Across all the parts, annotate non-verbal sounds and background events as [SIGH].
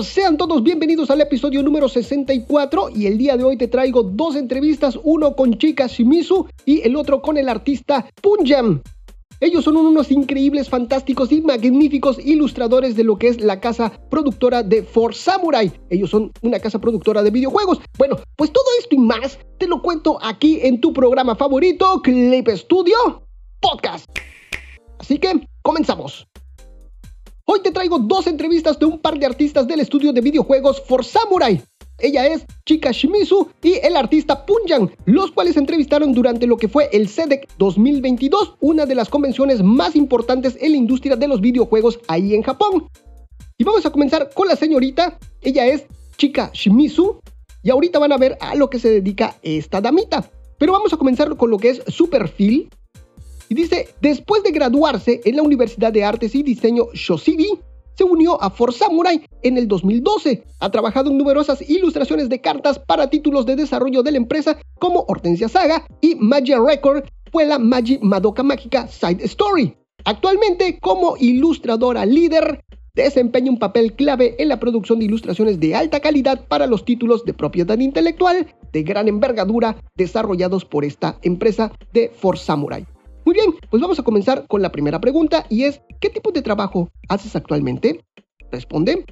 Sean todos bienvenidos al episodio número 64 y el día de hoy te traigo dos entrevistas, uno con Chika Shimizu y el otro con el artista Punjam. Ellos son unos increíbles, fantásticos y magníficos ilustradores de lo que es la casa productora de For Samurai. Ellos son una casa productora de videojuegos. Bueno, pues todo esto y más te lo cuento aquí en tu programa favorito, Clip Studio Podcast. Así que, comenzamos. Hoy te traigo dos entrevistas de un par de artistas del estudio de videojuegos For Samurai. Ella es Chika Shimizu y el artista Punjan, los cuales entrevistaron durante lo que fue el CEDEC 2022, una de las convenciones más importantes en la industria de los videojuegos ahí en Japón. Y vamos a comenzar con la señorita, ella es Chika Shimizu, y ahorita van a ver a lo que se dedica esta damita. Pero vamos a comenzar con lo que es su perfil, y dice, después de graduarse en la Universidad de Artes y Diseño Shosibi, se unió a For Samurai en el 2012. Ha trabajado en numerosas ilustraciones de cartas para títulos de desarrollo de la empresa como Hortensia Saga y Magia Record fue la Magi Madoka Mágica Side Story. Actualmente, como ilustradora líder, desempeña un papel clave en la producción de ilustraciones de alta calidad para los títulos de propiedad intelectual de gran envergadura desarrollados por esta empresa de For Samurai. Muy bien, pues vamos a comenzar con la primera pregunta y es, ¿qué tipo de trabajo haces actualmente? Responde,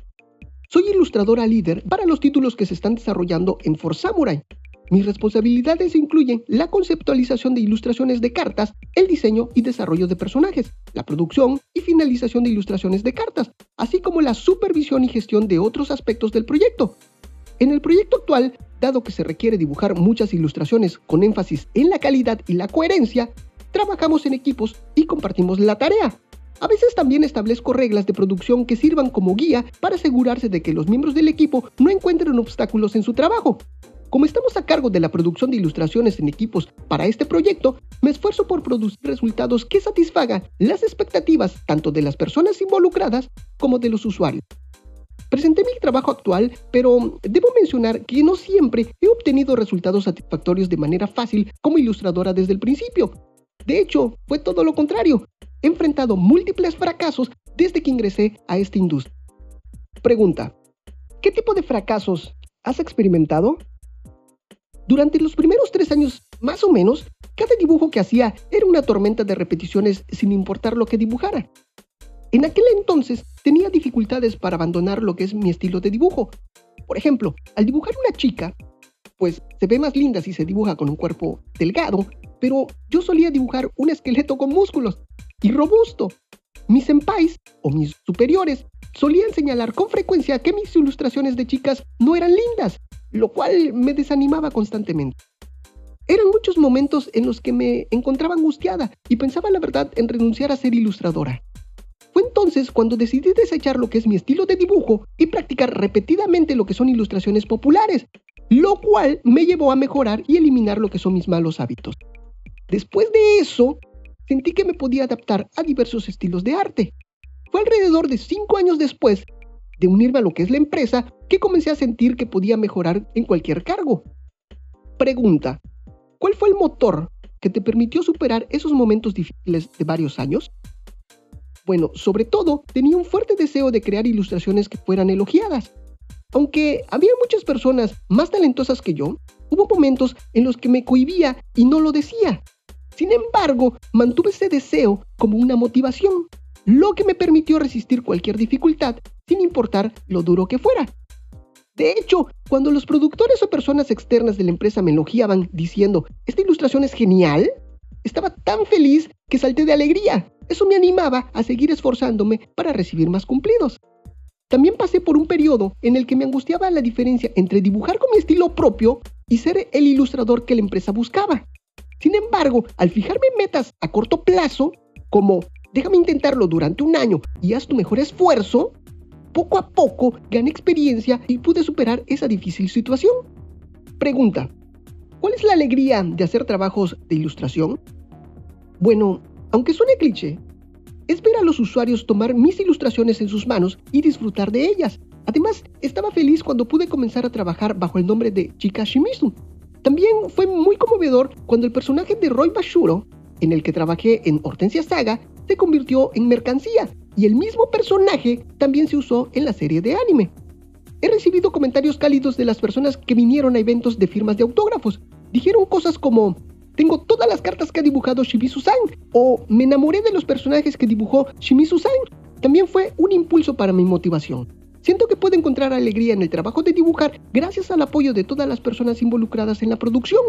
soy ilustradora líder para los títulos que se están desarrollando en For Samurai. Mis responsabilidades incluyen la conceptualización de ilustraciones de cartas, el diseño y desarrollo de personajes, la producción y finalización de ilustraciones de cartas, así como la supervisión y gestión de otros aspectos del proyecto. En el proyecto actual, dado que se requiere dibujar muchas ilustraciones con énfasis en la calidad y la coherencia, trabajamos en equipos y compartimos la tarea. A veces también establezco reglas de producción que sirvan como guía para asegurarse de que los miembros del equipo no encuentren obstáculos en su trabajo. Como estamos a cargo de la producción de ilustraciones en equipos para este proyecto, me esfuerzo por producir resultados que satisfagan las expectativas tanto de las personas involucradas como de los usuarios. Presenté mi trabajo actual, pero debo mencionar que no siempre he obtenido resultados satisfactorios de manera fácil como ilustradora desde el principio. De hecho, fue todo lo contrario. He enfrentado múltiples fracasos desde que ingresé a esta industria. Pregunta, ¿qué tipo de fracasos has experimentado? Durante los primeros tres años, más o menos, cada dibujo que hacía era una tormenta de repeticiones sin importar lo que dibujara. En aquel entonces tenía dificultades para abandonar lo que es mi estilo de dibujo. Por ejemplo, al dibujar una chica, pues se ve más linda si se dibuja con un cuerpo delgado pero yo solía dibujar un esqueleto con músculos y robusto. Mis senpais o mis superiores solían señalar con frecuencia que mis ilustraciones de chicas no eran lindas, lo cual me desanimaba constantemente. Eran muchos momentos en los que me encontraba angustiada y pensaba la verdad en renunciar a ser ilustradora. Fue entonces cuando decidí desechar lo que es mi estilo de dibujo y practicar repetidamente lo que son ilustraciones populares, lo cual me llevó a mejorar y eliminar lo que son mis malos hábitos. Después de eso, sentí que me podía adaptar a diversos estilos de arte. Fue alrededor de cinco años después de unirme a lo que es la empresa que comencé a sentir que podía mejorar en cualquier cargo. Pregunta, ¿cuál fue el motor que te permitió superar esos momentos difíciles de varios años? Bueno, sobre todo tenía un fuerte deseo de crear ilustraciones que fueran elogiadas. Aunque había muchas personas más talentosas que yo, hubo momentos en los que me cohibía y no lo decía. Sin embargo, mantuve ese deseo como una motivación, lo que me permitió resistir cualquier dificultad, sin importar lo duro que fuera. De hecho, cuando los productores o personas externas de la empresa me elogiaban diciendo, esta ilustración es genial, estaba tan feliz que salté de alegría. Eso me animaba a seguir esforzándome para recibir más cumplidos. También pasé por un periodo en el que me angustiaba la diferencia entre dibujar con mi estilo propio y ser el ilustrador que la empresa buscaba. Sin embargo, al fijarme metas a corto plazo, como déjame intentarlo durante un año y haz tu mejor esfuerzo, poco a poco gané experiencia y pude superar esa difícil situación. Pregunta, ¿cuál es la alegría de hacer trabajos de ilustración? Bueno, aunque suene cliché, es ver a los usuarios tomar mis ilustraciones en sus manos y disfrutar de ellas. Además, estaba feliz cuando pude comenzar a trabajar bajo el nombre de Chika Shimizu, también fue muy conmovedor cuando el personaje de Roy Bashuro, en el que trabajé en Hortensia Saga, se convirtió en mercancía y el mismo personaje también se usó en la serie de anime. He recibido comentarios cálidos de las personas que vinieron a eventos de firmas de autógrafos. Dijeron cosas como, tengo todas las cartas que ha dibujado Shimizu-san o me enamoré de los personajes que dibujó Shimizu-san. También fue un impulso para mi motivación. Siento que puedo encontrar alegría en el trabajo de dibujar gracias al apoyo de todas las personas involucradas en la producción.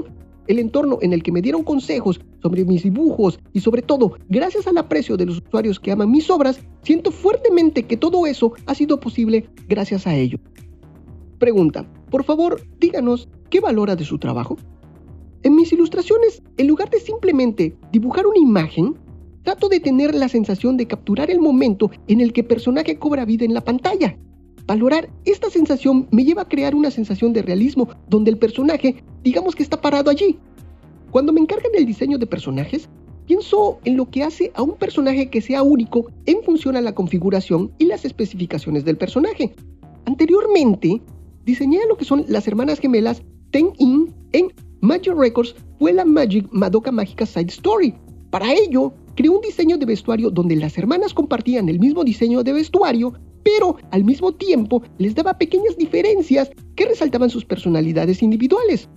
El entorno en el que me dieron consejos sobre mis dibujos y sobre todo gracias al aprecio de los usuarios que aman mis obras, siento fuertemente que todo eso ha sido posible gracias a ello. Pregunta, por favor, díganos, ¿qué valora de su trabajo? En mis ilustraciones, en lugar de simplemente dibujar una imagen, trato de tener la sensación de capturar el momento en el que el personaje cobra vida en la pantalla. Valorar esta sensación me lleva a crear una sensación de realismo donde el personaje, digamos que está parado allí. Cuando me encargan del diseño de personajes, pienso en lo que hace a un personaje que sea único en función a la configuración y las especificaciones del personaje. Anteriormente, diseñé lo que son las hermanas gemelas Ten-In en Magic Records fue la Magic Madoka Mágica Side Story. Para ello, creé un diseño de vestuario donde las hermanas compartían el mismo diseño de vestuario, pero al mismo tiempo les daba pequeñas diferencias que resaltaban sus personalidades individuales.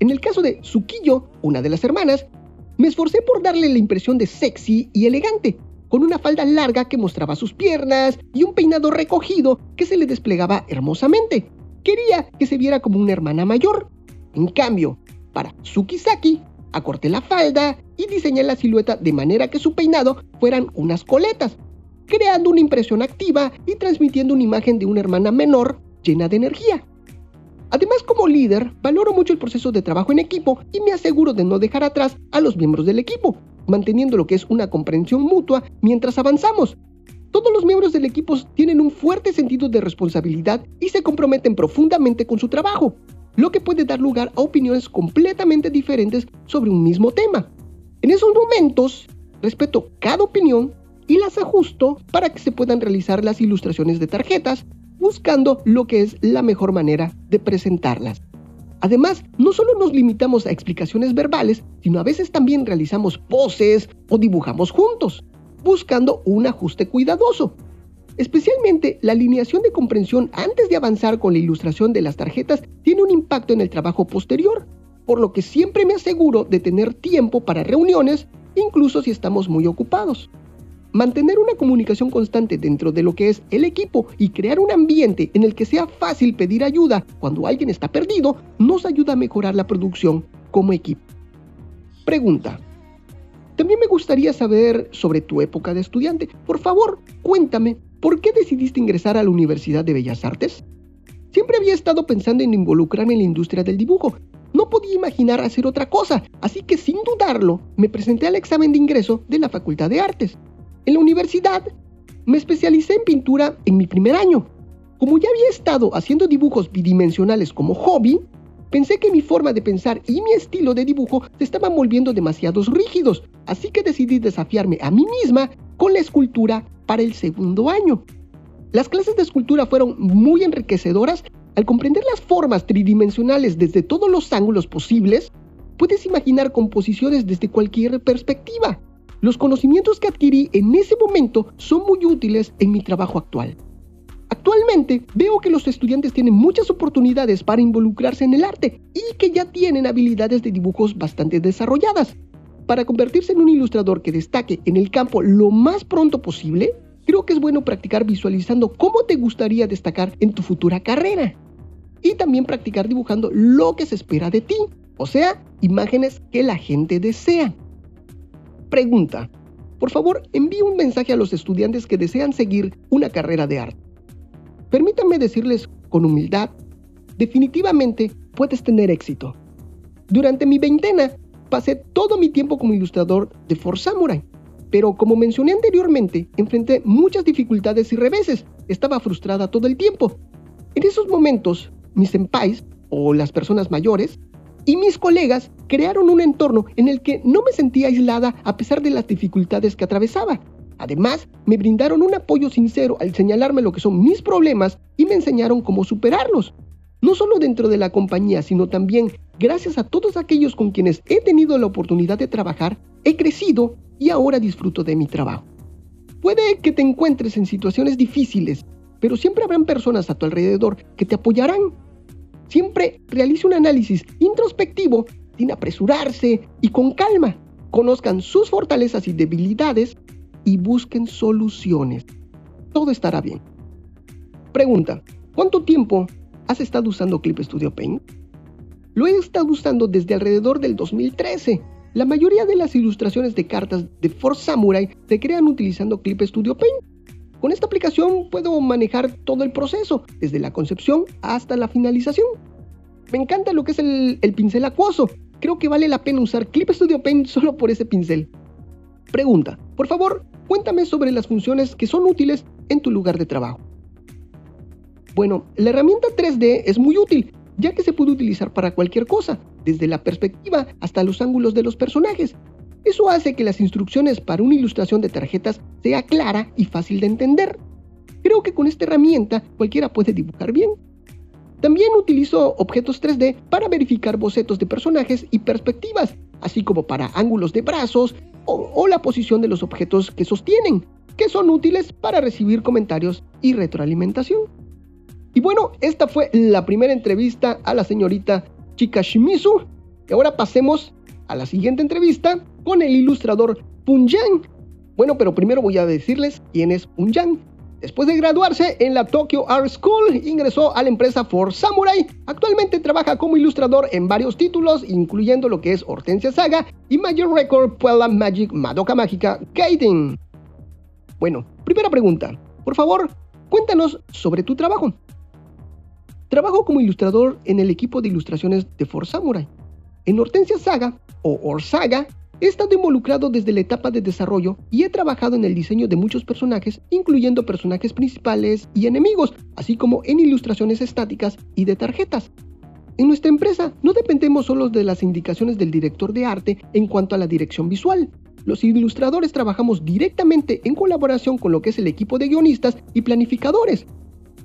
En el caso de Tsukiyo, una de las hermanas, me esforcé por darle la impresión de sexy y elegante, con una falda larga que mostraba sus piernas y un peinado recogido que se le desplegaba hermosamente. Quería que se viera como una hermana mayor. En cambio, para Tsukisaki, acorté la falda y diseñé la silueta de manera que su peinado fueran unas coletas, creando una impresión activa y transmitiendo una imagen de una hermana menor llena de energía. Además, como líder, valoro mucho el proceso de trabajo en equipo y me aseguro de no dejar atrás a los miembros del equipo, manteniendo lo que es una comprensión mutua mientras avanzamos. Todos los miembros del equipo tienen un fuerte sentido de responsabilidad y se comprometen profundamente con su trabajo, lo que puede dar lugar a opiniones completamente diferentes sobre un mismo tema. En esos momentos, respeto cada opinión y las ajusto para que se puedan realizar las ilustraciones de tarjetas, buscando lo que es la mejor manera de presentarlas. Además, no solo nos limitamos a explicaciones verbales, sino a veces también realizamos poses o dibujamos juntos, buscando un ajuste cuidadoso. Especialmente la alineación de comprensión antes de avanzar con la ilustración de las tarjetas tiene un impacto en el trabajo posterior, por lo que siempre me aseguro de tener tiempo para reuniones, incluso si estamos muy ocupados. Mantener una comunicación constante dentro de lo que es el equipo y crear un ambiente en el que sea fácil pedir ayuda cuando alguien está perdido nos ayuda a mejorar la producción como equipo. Pregunta. También me gustaría saber sobre tu época de estudiante. Por favor, cuéntame, ¿por qué decidiste ingresar a la Universidad de Bellas Artes? Siempre había estado pensando en involucrarme en la industria del dibujo. No podía imaginar hacer otra cosa, así que sin dudarlo, me presenté al examen de ingreso de la Facultad de Artes. En la universidad me especialicé en pintura en mi primer año. Como ya había estado haciendo dibujos bidimensionales como hobby, pensé que mi forma de pensar y mi estilo de dibujo se estaban volviendo demasiados rígidos, así que decidí desafiarme a mí misma con la escultura para el segundo año. Las clases de escultura fueron muy enriquecedoras al comprender las formas tridimensionales desde todos los ángulos posibles. Puedes imaginar composiciones desde cualquier perspectiva. Los conocimientos que adquirí en ese momento son muy útiles en mi trabajo actual. Actualmente veo que los estudiantes tienen muchas oportunidades para involucrarse en el arte y que ya tienen habilidades de dibujos bastante desarrolladas. Para convertirse en un ilustrador que destaque en el campo lo más pronto posible, creo que es bueno practicar visualizando cómo te gustaría destacar en tu futura carrera. Y también practicar dibujando lo que se espera de ti, o sea, imágenes que la gente desea. Pregunta. Por favor, envíe un mensaje a los estudiantes que desean seguir una carrera de arte. Permítanme decirles con humildad, definitivamente puedes tener éxito. Durante mi veintena pasé todo mi tiempo como ilustrador de For Samurai, pero como mencioné anteriormente, enfrenté muchas dificultades y reveses. Estaba frustrada todo el tiempo. En esos momentos, mis senpais, o las personas mayores, y mis colegas crearon un entorno en el que no me sentía aislada a pesar de las dificultades que atravesaba. Además, me brindaron un apoyo sincero al señalarme lo que son mis problemas y me enseñaron cómo superarlos. No solo dentro de la compañía, sino también gracias a todos aquellos con quienes he tenido la oportunidad de trabajar, he crecido y ahora disfruto de mi trabajo. Puede que te encuentres en situaciones difíciles, pero siempre habrán personas a tu alrededor que te apoyarán. Siempre realice un análisis introspectivo sin apresurarse y con calma. Conozcan sus fortalezas y debilidades y busquen soluciones. Todo estará bien. Pregunta, ¿cuánto tiempo has estado usando Clip Studio Paint? Lo he estado usando desde alrededor del 2013. La mayoría de las ilustraciones de cartas de Force Samurai se crean utilizando Clip Studio Paint. Con esta aplicación puedo manejar todo el proceso, desde la concepción hasta la finalización. Me encanta lo que es el, el pincel acuoso. Creo que vale la pena usar Clip Studio Paint solo por ese pincel. Pregunta, por favor, cuéntame sobre las funciones que son útiles en tu lugar de trabajo. Bueno, la herramienta 3D es muy útil, ya que se puede utilizar para cualquier cosa, desde la perspectiva hasta los ángulos de los personajes. Eso hace que las instrucciones para una ilustración de tarjetas sea clara y fácil de entender. Creo que con esta herramienta cualquiera puede dibujar bien. También utilizo objetos 3D para verificar bocetos de personajes y perspectivas, así como para ángulos de brazos o, o la posición de los objetos que sostienen, que son útiles para recibir comentarios y retroalimentación. Y bueno, esta fue la primera entrevista a la señorita Chika Shimizu. Y ahora pasemos a la siguiente entrevista con el ilustrador Punjan. Bueno, pero primero voy a decirles quién es Punjan. Después de graduarse en la Tokyo Art School, ingresó a la empresa For Samurai. Actualmente trabaja como ilustrador en varios títulos, incluyendo lo que es Hortensia Saga y Major Record Puella Magic Madoka Mágica Gaiden. Bueno, primera pregunta. Por favor, cuéntanos sobre tu trabajo. Trabajo como ilustrador en el equipo de ilustraciones de For Samurai. En Hortensia Saga, o Orsaga, he estado involucrado desde la etapa de desarrollo y he trabajado en el diseño de muchos personajes, incluyendo personajes principales y enemigos, así como en ilustraciones estáticas y de tarjetas. En nuestra empresa no dependemos solo de las indicaciones del director de arte en cuanto a la dirección visual. Los ilustradores trabajamos directamente en colaboración con lo que es el equipo de guionistas y planificadores,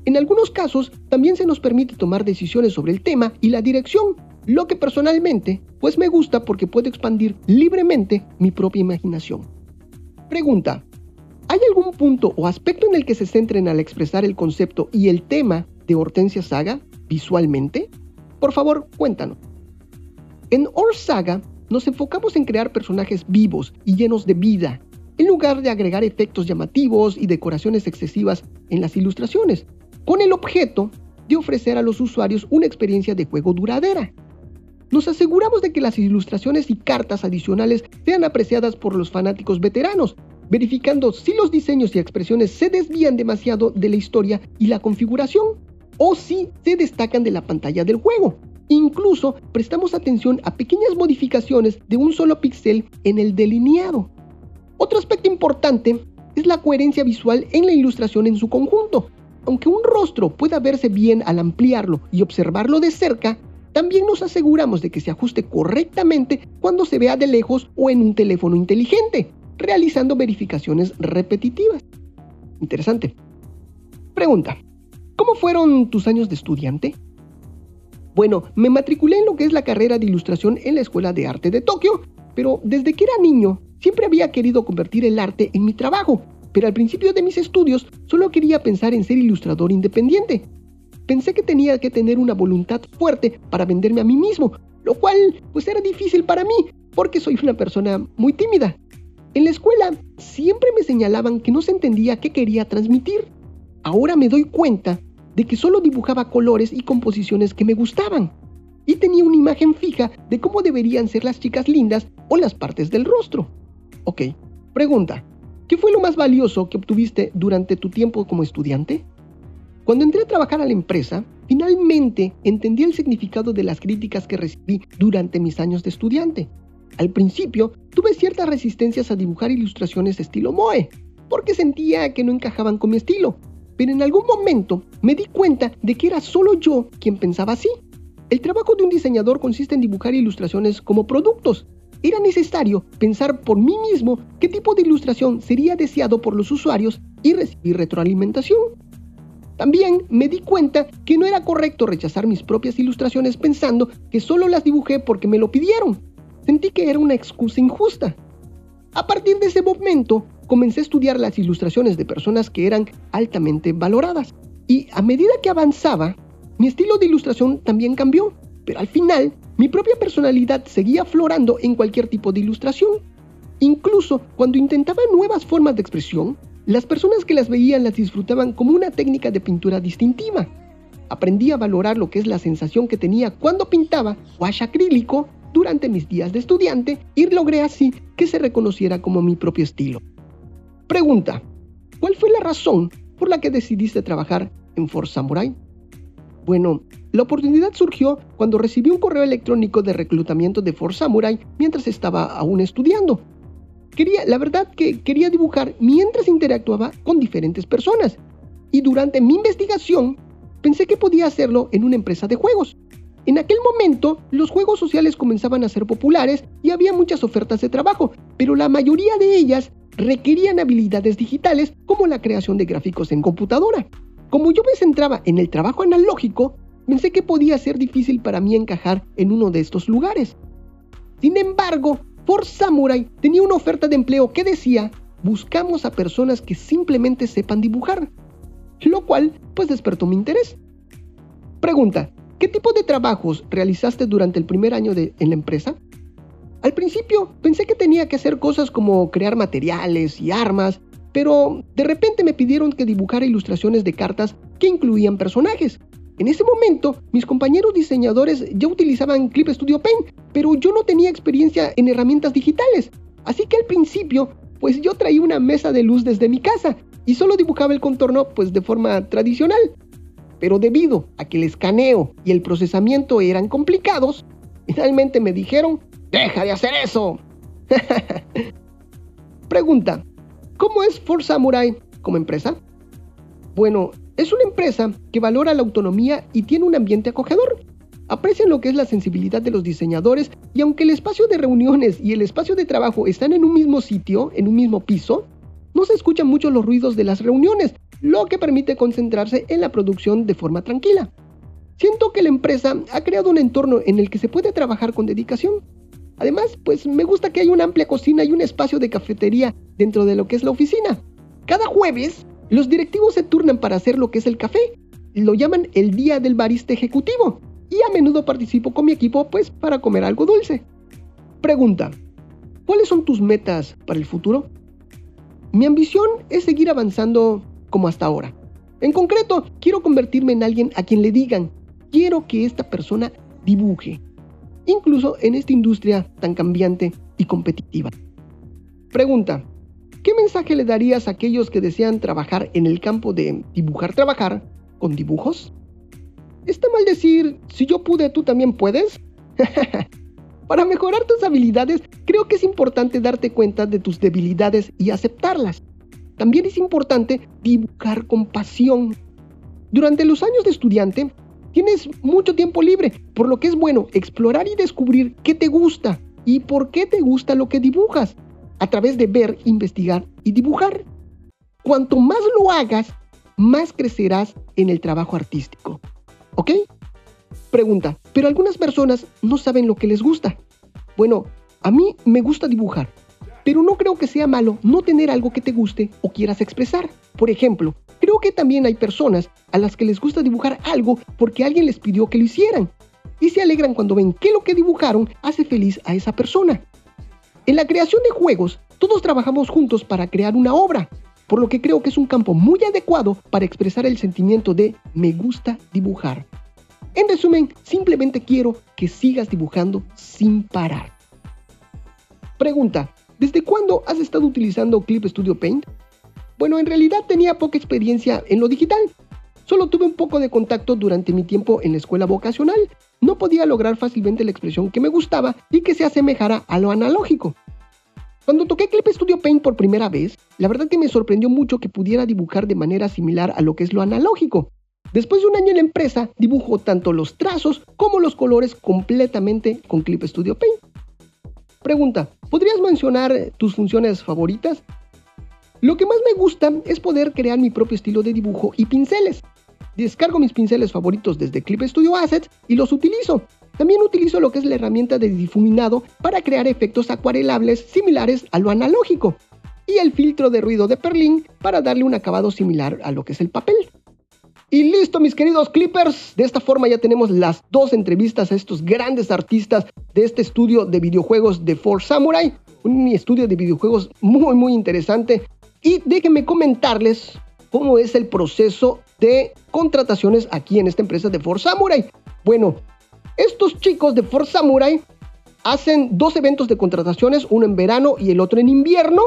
en algunos casos, también se nos permite tomar decisiones sobre el tema y la dirección, lo que personalmente, pues me gusta porque puedo expandir libremente mi propia imaginación. Pregunta, ¿hay algún punto o aspecto en el que se centren al expresar el concepto y el tema de Hortensia Saga visualmente? Por favor, cuéntanos. En Or Saga nos enfocamos en crear personajes vivos y llenos de vida, en lugar de agregar efectos llamativos y decoraciones excesivas en las ilustraciones, con el objeto de ofrecer a los usuarios una experiencia de juego duradera. Nos aseguramos de que las ilustraciones y cartas adicionales sean apreciadas por los fanáticos veteranos, verificando si los diseños y expresiones se desvían demasiado de la historia y la configuración, o si se destacan de la pantalla del juego. Incluso prestamos atención a pequeñas modificaciones de un solo píxel en el delineado. Otro aspecto importante es la coherencia visual en la ilustración en su conjunto, aunque un rostro pueda verse bien al ampliarlo y observarlo de cerca, también nos aseguramos de que se ajuste correctamente cuando se vea de lejos o en un teléfono inteligente, realizando verificaciones repetitivas. Interesante. Pregunta, ¿cómo fueron tus años de estudiante? Bueno, me matriculé en lo que es la carrera de ilustración en la Escuela de Arte de Tokio, pero desde que era niño siempre había querido convertir el arte en mi trabajo pero al principio de mis estudios solo quería pensar en ser ilustrador independiente. Pensé que tenía que tener una voluntad fuerte para venderme a mí mismo, lo cual pues era difícil para mí, porque soy una persona muy tímida. En la escuela siempre me señalaban que no se entendía qué quería transmitir. Ahora me doy cuenta de que solo dibujaba colores y composiciones que me gustaban. Y tenía una imagen fija de cómo deberían ser las chicas lindas o las partes del rostro. Ok, pregunta. ¿Qué fue lo más valioso que obtuviste durante tu tiempo como estudiante? Cuando entré a trabajar a la empresa, finalmente entendí el significado de las críticas que recibí durante mis años de estudiante. Al principio, tuve ciertas resistencias a dibujar ilustraciones estilo Moe, porque sentía que no encajaban con mi estilo. Pero en algún momento me di cuenta de que era solo yo quien pensaba así. El trabajo de un diseñador consiste en dibujar ilustraciones como productos, era necesario pensar por mí mismo qué tipo de ilustración sería deseado por los usuarios y recibir retroalimentación. También me di cuenta que no era correcto rechazar mis propias ilustraciones pensando que solo las dibujé porque me lo pidieron. Sentí que era una excusa injusta. A partir de ese momento, comencé a estudiar las ilustraciones de personas que eran altamente valoradas. Y a medida que avanzaba, mi estilo de ilustración también cambió, pero al final mi propia personalidad seguía aflorando en cualquier tipo de ilustración. Incluso cuando intentaba nuevas formas de expresión, las personas que las veían las disfrutaban como una técnica de pintura distintiva. Aprendí a valorar lo que es la sensación que tenía cuando pintaba wash acrílico durante mis días de estudiante y logré así que se reconociera como mi propio estilo. Pregunta, ¿cuál fue la razón por la que decidiste trabajar en Force Samurai? Bueno, la oportunidad surgió cuando recibí un correo electrónico de reclutamiento de Force Samurai mientras estaba aún estudiando. Quería, la verdad que quería dibujar mientras interactuaba con diferentes personas. Y durante mi investigación pensé que podía hacerlo en una empresa de juegos. En aquel momento, los juegos sociales comenzaban a ser populares y había muchas ofertas de trabajo, pero la mayoría de ellas requerían habilidades digitales como la creación de gráficos en computadora. Como yo me centraba en el trabajo analógico, pensé que podía ser difícil para mí encajar en uno de estos lugares. Sin embargo, Force Samurai tenía una oferta de empleo que decía, buscamos a personas que simplemente sepan dibujar, lo cual pues despertó mi interés. Pregunta, ¿qué tipo de trabajos realizaste durante el primer año en la empresa? Al principio pensé que tenía que hacer cosas como crear materiales y armas, pero de repente me pidieron que dibujara ilustraciones de cartas que incluían personajes. En ese momento, mis compañeros diseñadores ya utilizaban Clip Studio Paint, pero yo no tenía experiencia en herramientas digitales. Así que al principio, pues yo traía una mesa de luz desde mi casa y solo dibujaba el contorno pues de forma tradicional. Pero debido a que el escaneo y el procesamiento eran complicados, finalmente me dijeron, deja de hacer eso. [LAUGHS] Pregunta, ¿cómo es Force Samurai como empresa? Bueno, es una empresa que valora la autonomía y tiene un ambiente acogedor. Aprecian lo que es la sensibilidad de los diseñadores y aunque el espacio de reuniones y el espacio de trabajo están en un mismo sitio, en un mismo piso, no se escuchan mucho los ruidos de las reuniones, lo que permite concentrarse en la producción de forma tranquila. Siento que la empresa ha creado un entorno en el que se puede trabajar con dedicación. Además, pues me gusta que hay una amplia cocina y un espacio de cafetería dentro de lo que es la oficina. Cada jueves los directivos se turnan para hacer lo que es el café. Lo llaman el día del barista ejecutivo. Y a menudo participo con mi equipo pues para comer algo dulce. Pregunta. ¿Cuáles son tus metas para el futuro? Mi ambición es seguir avanzando como hasta ahora. En concreto, quiero convertirme en alguien a quien le digan, quiero que esta persona dibuje, incluso en esta industria tan cambiante y competitiva. Pregunta, ¿Qué mensaje le darías a aquellos que desean trabajar en el campo de dibujar, trabajar con dibujos? ¿Está mal decir, si yo pude, tú también puedes? [LAUGHS] Para mejorar tus habilidades, creo que es importante darte cuenta de tus debilidades y aceptarlas. También es importante dibujar con pasión. Durante los años de estudiante, tienes mucho tiempo libre, por lo que es bueno explorar y descubrir qué te gusta y por qué te gusta lo que dibujas a través de ver, investigar y dibujar. Cuanto más lo hagas, más crecerás en el trabajo artístico. ¿Ok? Pregunta, pero algunas personas no saben lo que les gusta. Bueno, a mí me gusta dibujar, pero no creo que sea malo no tener algo que te guste o quieras expresar. Por ejemplo, creo que también hay personas a las que les gusta dibujar algo porque alguien les pidió que lo hicieran y se alegran cuando ven que lo que dibujaron hace feliz a esa persona. En la creación de juegos, todos trabajamos juntos para crear una obra, por lo que creo que es un campo muy adecuado para expresar el sentimiento de me gusta dibujar. En resumen, simplemente quiero que sigas dibujando sin parar. Pregunta, ¿desde cuándo has estado utilizando Clip Studio Paint? Bueno, en realidad tenía poca experiencia en lo digital. Solo tuve un poco de contacto durante mi tiempo en la escuela vocacional, no podía lograr fácilmente la expresión que me gustaba y que se asemejara a lo analógico. Cuando toqué Clip Studio Paint por primera vez, la verdad que me sorprendió mucho que pudiera dibujar de manera similar a lo que es lo analógico. Después de un año en la empresa, dibujo tanto los trazos como los colores completamente con Clip Studio Paint. Pregunta, ¿podrías mencionar tus funciones favoritas? Lo que más me gusta es poder crear mi propio estilo de dibujo y pinceles. Descargo mis pinceles favoritos desde Clip Studio Assets y los utilizo. También utilizo lo que es la herramienta de difuminado para crear efectos acuarelables similares a lo analógico. Y el filtro de ruido de Perlin para darle un acabado similar a lo que es el papel. Y listo, mis queridos Clippers. De esta forma ya tenemos las dos entrevistas a estos grandes artistas de este estudio de videojuegos de Four Samurai. Un estudio de videojuegos muy, muy interesante. Y déjenme comentarles cómo es el proceso de contrataciones aquí en esta empresa de Four Samurai. Bueno, estos chicos de Four Samurai hacen dos eventos de contrataciones, uno en verano y el otro en invierno,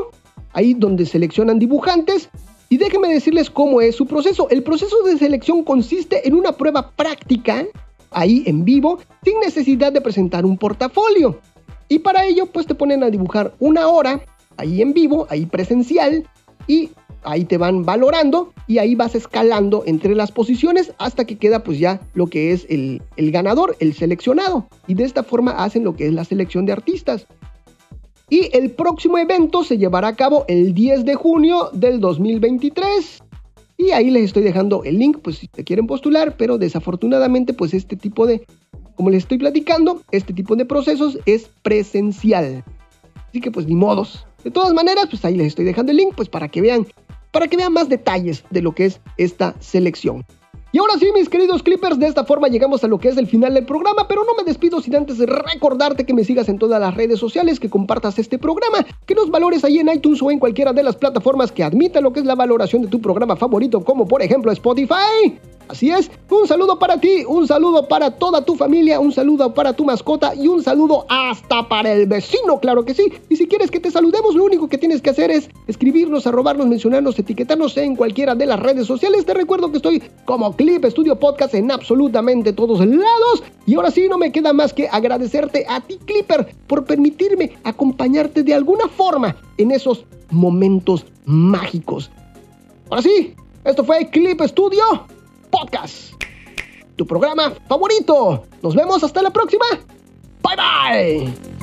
ahí donde seleccionan dibujantes y déjenme decirles cómo es su proceso. El proceso de selección consiste en una prueba práctica, ahí en vivo, sin necesidad de presentar un portafolio. Y para ello, pues te ponen a dibujar una hora, ahí en vivo, ahí presencial, y ahí te van valorando y ahí vas escalando entre las posiciones hasta que queda pues ya lo que es el, el ganador, el seleccionado. Y de esta forma hacen lo que es la selección de artistas. Y el próximo evento se llevará a cabo el 10 de junio del 2023. Y ahí les estoy dejando el link, pues si te quieren postular, pero desafortunadamente pues este tipo de, como les estoy platicando, este tipo de procesos es presencial. Así que pues ni modos. De todas maneras, pues ahí les estoy dejando el link, pues para que vean, para que vean más detalles de lo que es esta selección. Y ahora sí, mis queridos Clippers, de esta forma llegamos a lo que es el final del programa, pero no me despido sin antes recordarte que me sigas en todas las redes sociales, que compartas este programa, que nos valores ahí en iTunes o en cualquiera de las plataformas que admita lo que es la valoración de tu programa favorito, como por ejemplo Spotify. Así es, un saludo para ti, un saludo para toda tu familia, un saludo para tu mascota y un saludo hasta para el vecino, claro que sí. Y si quieres que te saludemos, lo único que tienes que hacer es escribirnos, arrobarnos, mencionarnos, etiquetarnos en cualquiera de las redes sociales. Te recuerdo que estoy como Clip Studio Podcast en absolutamente todos lados. Y ahora sí, no me queda más que agradecerte a ti, Clipper, por permitirme acompañarte de alguna forma en esos momentos mágicos. Ahora sí, esto fue Clip Studio Podcast, tu programa favorito. Nos vemos hasta la próxima. Bye bye.